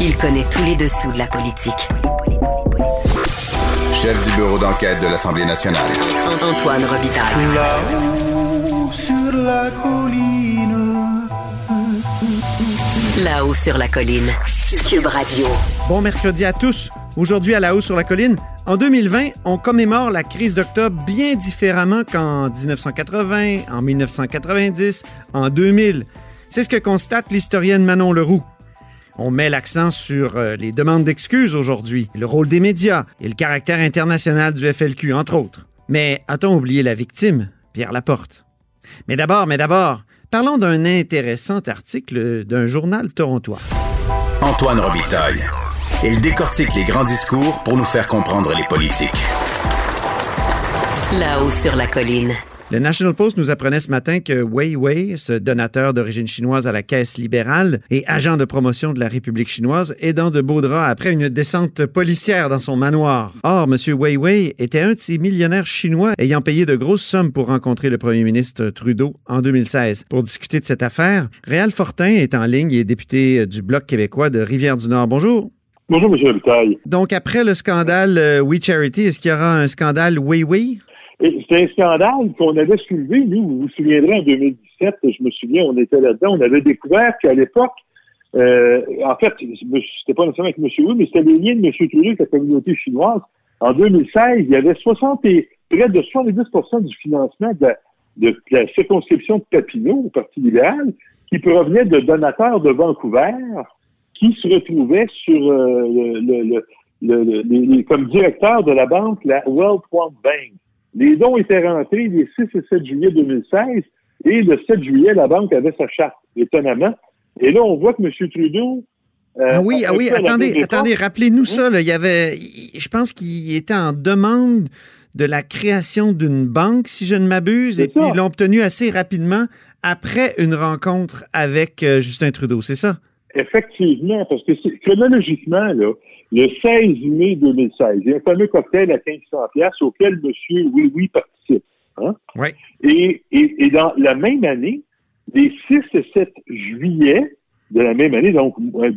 Il connaît tous les dessous de la politique. Chef du bureau d'enquête de l'Assemblée nationale. Antoine Robitaille. Là-haut sur la colline. Là-haut sur la colline. Cube Radio. Bon mercredi à tous. Aujourd'hui à la haut sur la colline, en 2020, on commémore la crise d'octobre bien différemment qu'en 1980, en 1990, en 2000. C'est ce que constate l'historienne Manon Leroux. On met l'accent sur euh, les demandes d'excuses aujourd'hui, le rôle des médias et le caractère international du FLQ, entre autres. Mais a-t-on oublié la victime, Pierre Laporte? Mais d'abord, mais d'abord, parlons d'un intéressant article d'un journal torontois. Antoine Robitaille. Il décortique les grands discours pour nous faire comprendre les politiques. Là-haut sur la colline. Le National Post nous apprenait ce matin que Wei Wei, ce donateur d'origine chinoise à la caisse libérale et agent de promotion de la République chinoise, est dans de beaux draps après une descente policière dans son manoir. Or, M. Wei Wei était un de ces millionnaires chinois ayant payé de grosses sommes pour rencontrer le premier ministre Trudeau en 2016. Pour discuter de cette affaire, Réal Fortin est en ligne et est député du Bloc québécois de Rivière-du-Nord. Bonjour. Bonjour, M. Donc, après le scandale euh, We Charity, est-ce qu'il y aura un scandale Wei Wei? C'est un scandale qu'on avait soulevé, nous, vous vous souviendrez, en 2017, je me souviens, on était là-dedans, on avait découvert qu'à l'époque, euh, en fait, c'était pas nécessairement avec M. Wu, mais c'était les liens de M. Trudeau avec la communauté chinoise. En 2016, il y avait 60 et, près de 70% du financement de la, de la circonscription de Papineau au Parti libéral qui provenait de donateurs de Vancouver qui se retrouvaient sur euh, le, le, le, comme directeur de la banque, la World Bank. Les dons étaient rentrés les 6 et 7 juillet 2016 et le 7 juillet, la banque avait sa charte, étonnamment. Et là, on voit que M. Trudeau. Euh, ah oui, ah oui, attendez, attendez, rappelez-nous ça. Là, il y avait, je pense qu'il était en demande de la création d'une banque, si je ne m'abuse, et puis ils l'ont obtenu assez rapidement après une rencontre avec euh, Justin Trudeau, c'est ça? Effectivement, parce que chronologiquement, là, le 16 mai 2016, il y a un fameux cocktail à 1500 pièces auquel M. Oui Oui participe. Hein? Oui. Et, et, et, dans la même année, les 6 et 7 juillet de la même année, donc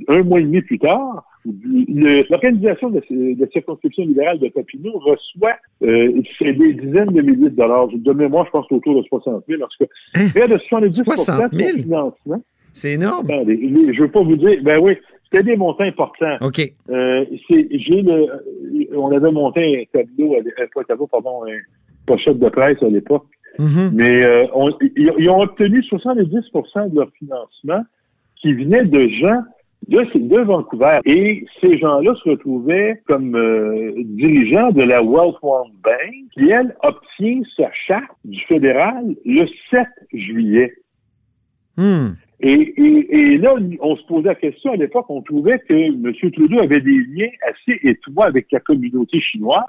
un mois et demi plus tard, l'organisation de, la circonscription libérale de Papineau reçoit euh, des dizaines de milliers de dollars. De mémoire, je pense autour de 60 000. En tout cas, Hein? près de 70 60 000? de financement. C'est énorme. Attendez, je veux pas vous dire, ben oui, c'était des montants importants. OK. Euh, c'est, j'ai le, on avait monté un tableau, un, tableau, pardon, un pochette de presse à l'époque. Mhm. Mais euh, on, ils, ils ont obtenu 70% de leur financement qui venait de gens de, de Vancouver. Et ces gens-là se retrouvaient comme euh, dirigeants de la Wealth One Bank, qui, elle, obtient sa charte du fédéral le 7 juillet. Hmm. Et, et, et, là, on se posait la question à l'époque, on trouvait que M. Trudeau avait des liens assez étroits avec la communauté chinoise.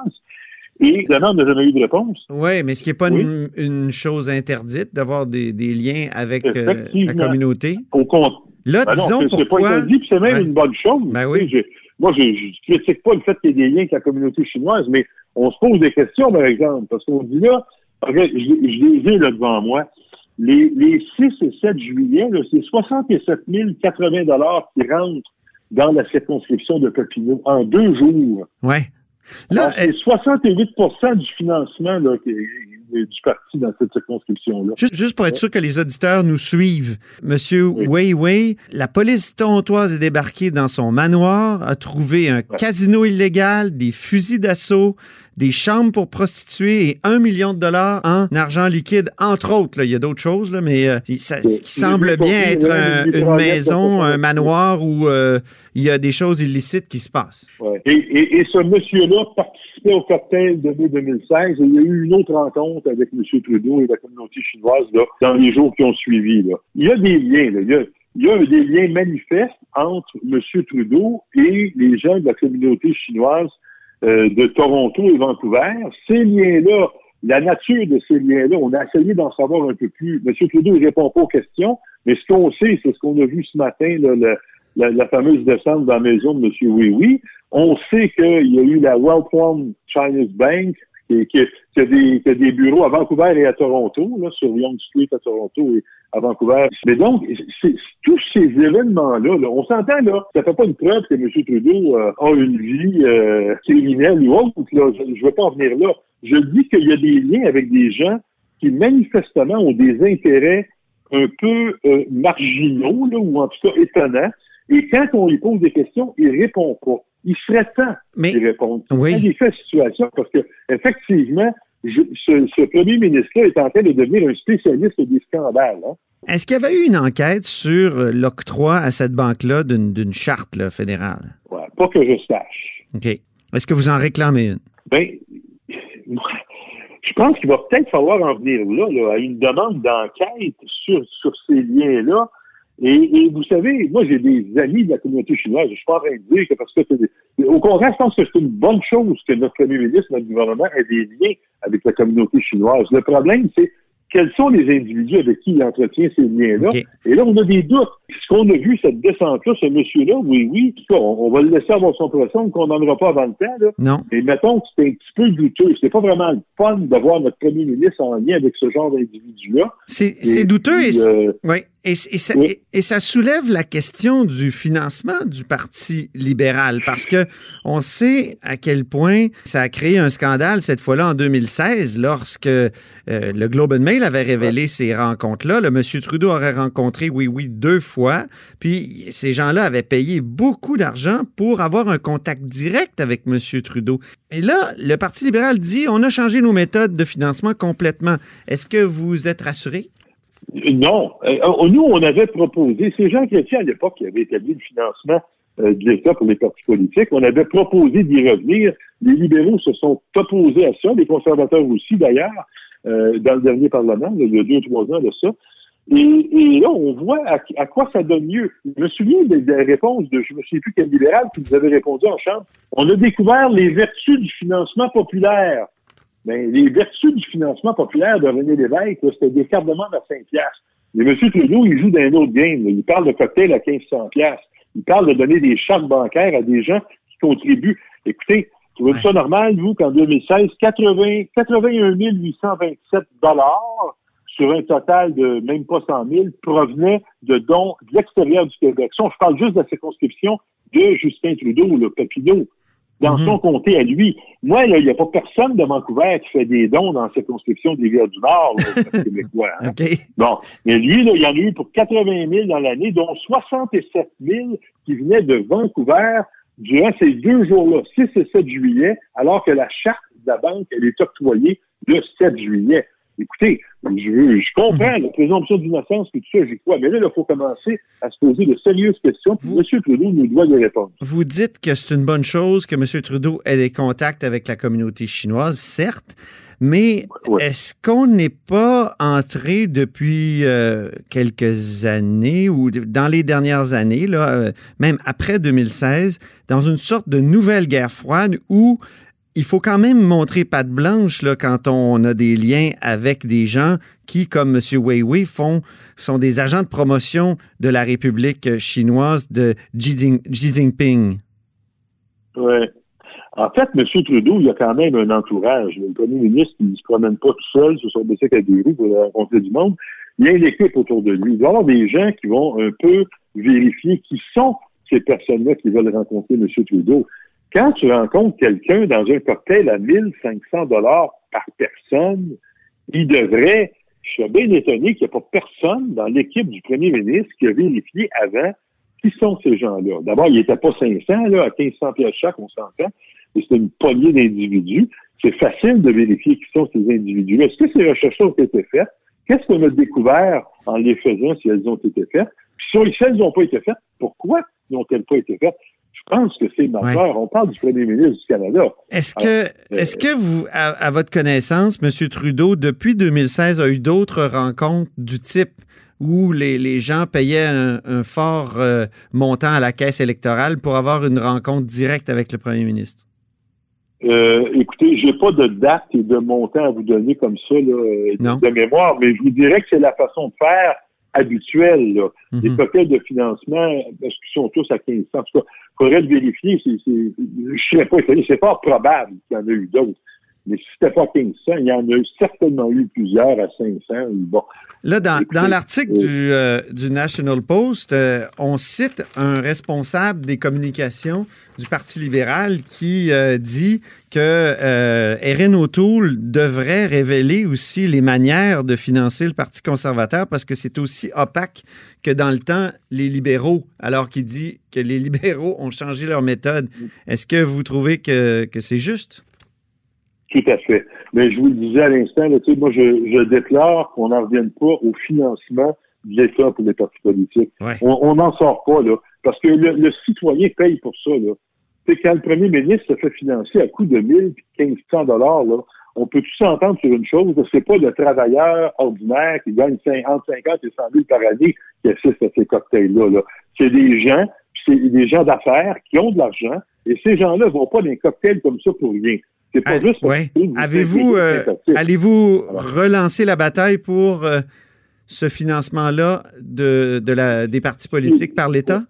Et évidemment, on n'a jamais eu de réponse. Oui, mais ce qui n'est pas Oui. une, une chose interdite d'avoir des, des liens avec euh, la communauté? Au compte. Là, Ben non, disons c'est- c'est pas pourquoi. interdit, puis c'est même une bonne chose. Ben oui. Je- moi, je, je critique pas le fait qu'il y ait des liens avec la communauté chinoise, mais on se pose des questions, par exemple, parce qu'on dit là, regarde, je, je les ai là devant moi. Les, les 6 et 7 juillet, c'est 67 080 dollars qui rentrent dans la circonscription de Papineau en deux jours. Ouais. Là, c'est 68 du financement là, qui du parti dans cette circonscription-là. Juste, juste pour être sûr que les auditeurs nous suivent, Monsieur Oui. Wei Wei, la police torontoise est débarquée dans son manoir, a trouvé un casino illégal, des fusils d'assaut, des chambres pour prostituées et un million de dollars en argent liquide, entre autres. là. Il y a d'autres choses, là, mais euh, ça, ce qui semble bien être un- une maison, un manoir où euh, il y a des choses illicites qui se passent. Ouais. Et, et, et ce monsieur-là au cocktail de mai 2016 et il y a eu une autre rencontre avec M. Trudeau et la communauté chinoise là, dans les jours qui ont suivi. Là. Il y a des liens. Là. Il, y a, il y a des liens manifestes entre M. Trudeau et les gens de la communauté chinoise euh, de Toronto et Vancouver. Ces liens-là, la nature de ces liens-là, on a essayé d'en savoir un peu plus. M. Trudeau ne répond pas aux questions, mais ce qu'on sait, c'est ce qu'on a vu ce matin, là, la, fameuse descente dans la maison de M. Oui Oui. On sait qu'il y a eu la Wellform Chinese Bank qui, a des, bureaux à Vancouver et à Toronto, là, sur Young Street à Toronto et à Vancouver. Mais donc, tous ces événements-là, on s'entend, là, ça fait pas une preuve que M. Trudeau euh, a une vie euh, criminelle ou autre. je ne veux pas en venir là. Je dis qu'il y a des liens avec des gens qui manifestement ont des intérêts un peu euh, marginaux, là, ou en tout cas étonnants. Et quand on lui pose des questions, il répond pas il serait temps d'y répondre. Oui. Il fait situation parce que, effectivement, ce, premier ministre-là est en train de devenir un spécialiste des scandales. Hein. Est-ce qu'il y avait eu une enquête sur l'octroi à cette banque-là d'une charte fédérale? Ouais, pas que je sache. OK. Est-ce que vous en réclamez une? Bien, je pense qu'il va peut-être falloir en venir là, à une demande d'enquête sur, sur ces liens-là et, vous savez, moi, j'ai des amis de la communauté chinoise. Je suis pas en train de dire que parce que c'est au contraire, je pense que c'est une bonne chose que notre premier ministre, notre gouvernement ait des liens avec la communauté chinoise. Le problème, c'est quels sont les individus avec qui il entretient ces liens-là. Et là, on a des doutes. Ce qu'on a vu, cette descente-là, ce monsieur-là, oui, oui, on, on, va le laisser avoir son procès, on ne condamnera pas avant le temps. Là. Non. Mais mettons que c'est un petit peu douteux. C'est pas vraiment le fun de voir notre premier ministre en lien avec ce genre d'individu-là. C'est douteux et, euh, oui. Et, ça, et, ça, soulève la question du financement du Parti libéral parce que on sait à quel point ça a créé un scandale cette fois-là en 2016 lorsque euh, le Globe and Mail avait révélé ces rencontres-là. Le monsieur Trudeau aurait rencontré Oui Oui deux fois, puis ces gens-là avaient payé beaucoup d'argent pour avoir un contact direct avec monsieur Trudeau. Et là, le Parti libéral dit on a changé nos méthodes de financement complètement. Est-ce que vous êtes rassuré? Non. Euh, nous, on avait proposé, ces gens chrétiens à l'époque qui avaient établi le financement euh, de l'État pour les partis politiques, on avait proposé d'y revenir. Les libéraux se sont opposés à ça, les conservateurs aussi d'ailleurs, euh, dans le dernier Parlement, il y a deux ou trois ans de ça. Et, là, on voit à, quoi ça donne mieux. Je me souviens des, des réponses de, je ne me souviens plus quel libéral qui nous avait répondu en chambre. On a découvert les vertus du financement populaire. Ben, les vertus du financement populaire de René Lévesque, c'était des cartes de à 5 piastres. Mais M. Trudeau, il joue dans un autre game. Il parle de cocktail à 1500 piastres. Il parle de donner des chartes bancaires à des gens qui contribuent. Écoutez, trouvez-vous ça normal, vous, qu'en 2016, 80, 81 827 dollars sur un total de même pas 100 000 provenaient de dons de l'extérieur du Québec? Ça, je parle juste de la circonscription de Justin Trudeau, le Papineau dans mhm. son comté à lui. Moi, il n'y a pas personne de Vancouver qui fait des dons dans la circonscription des Rivières du Nord, là, québécois. Hein? Bon, mais lui, là, il y en a eu pour 80 000 dans l'année, dont 67 000 qui venaient de Vancouver durant ces deux jours-là, 6 et 7 juillet, alors que la charte de la banque, elle est octroyée le 7 juillet. Écoutez, je, je comprends la présomption d'innocence et tout ça, j'y crois, mais là, il faut commencer à se poser de sérieuses questions. Puis M. Trudeau nous doit des réponses. Vous dites que c'est une bonne chose que M. Trudeau ait des contacts avec la communauté chinoise, certes, mais est-ce qu'on n'est pas entré depuis euh, quelques années ou dans les dernières années, là, euh, même après 2016, dans une sorte de nouvelle guerre froide où il faut quand même montrer patte blanche là, quand on a des liens avec des gens qui, comme M. Weiwei, font, sont des agents de promotion de la République chinoise de Xi Jinping. Oui. En fait, M. Trudeau, il a quand même un entourage. Le premier ministre, il ne se promène pas tout seul sur son bicycle à des roues pour rencontrer du monde. Il y a une équipe autour de lui. Il doit y avoir des gens qui vont un peu vérifier qui sont ces personnes-là qui veulent rencontrer M. Trudeau. Quand tu rencontres quelqu'un dans un cocktail à 1500 dollars par personne, il devrait, je suis bien étonné qu'il n'y ait pas personne dans l'équipe du premier ministre qui a vérifié avant qui sont ces gens-là. D'abord, il n'était pas 500, là, à 1500 pièces chaque, on s'entend, mais c'est une poignée d'individus. C'est facile de vérifier qui sont ces individus. Est-ce que ces recherches ont été faites? Qu'est-ce qu'on a découvert en les faisant si elles ont été faites? Puis si elles n'ont pas été faites, pourquoi n'ont-elles pas été faites? Je pense que c'est majeur. On parle du premier ministre du Canada. Est-ce que, euh, est-ce que vous, à, votre connaissance, M. Trudeau, depuis 2016, a eu d'autres rencontres du type où les, les gens payaient un, un fort euh, montant à la caisse électorale pour avoir une rencontre directe avec le premier ministre? Euh, écoutez, j'ai pas de date et de montant à vous donner comme ça là, Non. de mémoire, mais je vous dirais que c'est la façon de faire habituelle. Là. Mhm. Les cocktails de financement, est-ce qu'ils sont tous à 15 cents? En tout cas, il faudrait le vérifier. C'est, c'est, je serais pas étonné. C'est pas probable qu'il y en a eu d'autres. Mais si c'était pas 1500, il y en a eu certainement eu plusieurs à 500. Bon, Là, dans, l'article euh, du, euh, du National Post, euh, on cite un responsable des communications du Parti libéral qui dit que Erin O'Toole devrait révéler aussi les manières de financer le Parti conservateur parce que c'est aussi opaque que dans le temps les libéraux, alors qu'il dit que les libéraux ont changé leur méthode. Est-ce que vous trouvez que, que c'est juste? Tout à fait. Mais je vous le disais à l'instant, moi, je, je déclare qu'on n'en revienne pas au financement de l'État pour les partis politiques. Ouais. On n'en sort pas, là. Parce que le, le citoyen paye pour ça, là. Sais, quand le premier ministre se fait financer à coût de 1000 puis 1500 dollars, là, on peut tous s'entendre sur une chose, c'est pas le travailleur ordinaire qui gagne 5, entre 50 et 100 000 par année qui assiste à ces cocktails-là. Là. C'est des gens, c'est des gens d'affaires qui ont de l'argent, et ces gens-là vont pas dans un cocktail comme ça pour rien. C'est pas juste ouais. Avez-vous, euh, allez-vous relancer la bataille pour euh, ce financement-là de, de la, des partis politiques par l'État?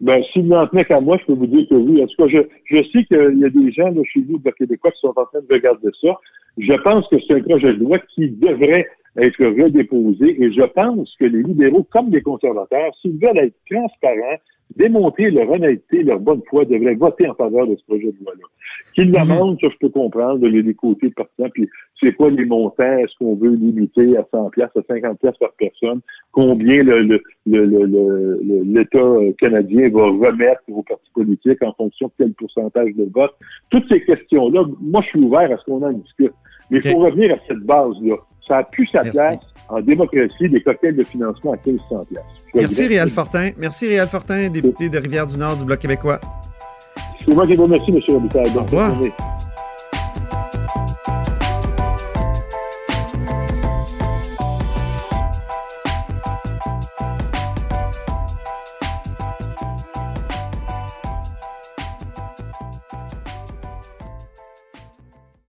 Ben, s'il n'en tenait qu'à moi, je peux vous dire que oui. En tout cas, je, je sais qu'il y a des gens là, chez nous, de Québécois, qui sont en train de regarder ça. Je pense que c'est un projet de loi qui devrait être redéposé et je pense que les libéraux, comme les conservateurs, s'ils veulent être transparents, démontrer leur honnêteté, leur bonne foi, devraient voter en faveur de ce projet de loi-là. Qu'ils l'amendent, ça, je peux comprendre. A des côtés partisans. Puis, c'est quoi les montants? Est-ce qu'on veut limiter à 100 pièces, à 50 pièces par personne? Combien le, le, le, le- le- le- l'État euh, canadien va remettre aux partis politiques en fonction de quel pourcentage de vote? Toutes ces questions-là, moi, je suis ouvert à ce qu'on en discute. Mais il faut revenir à cette base-là. Ça a plus sa Merci. place en démocratie des cocktails de financement à 1500 pièces. Merci, Réal Fortin. Merci, Réal Fortin, député de Rivière-du-Nord du Bloc québécois. C'est moi qui vous remercie, M. Robitaille. Au revoir.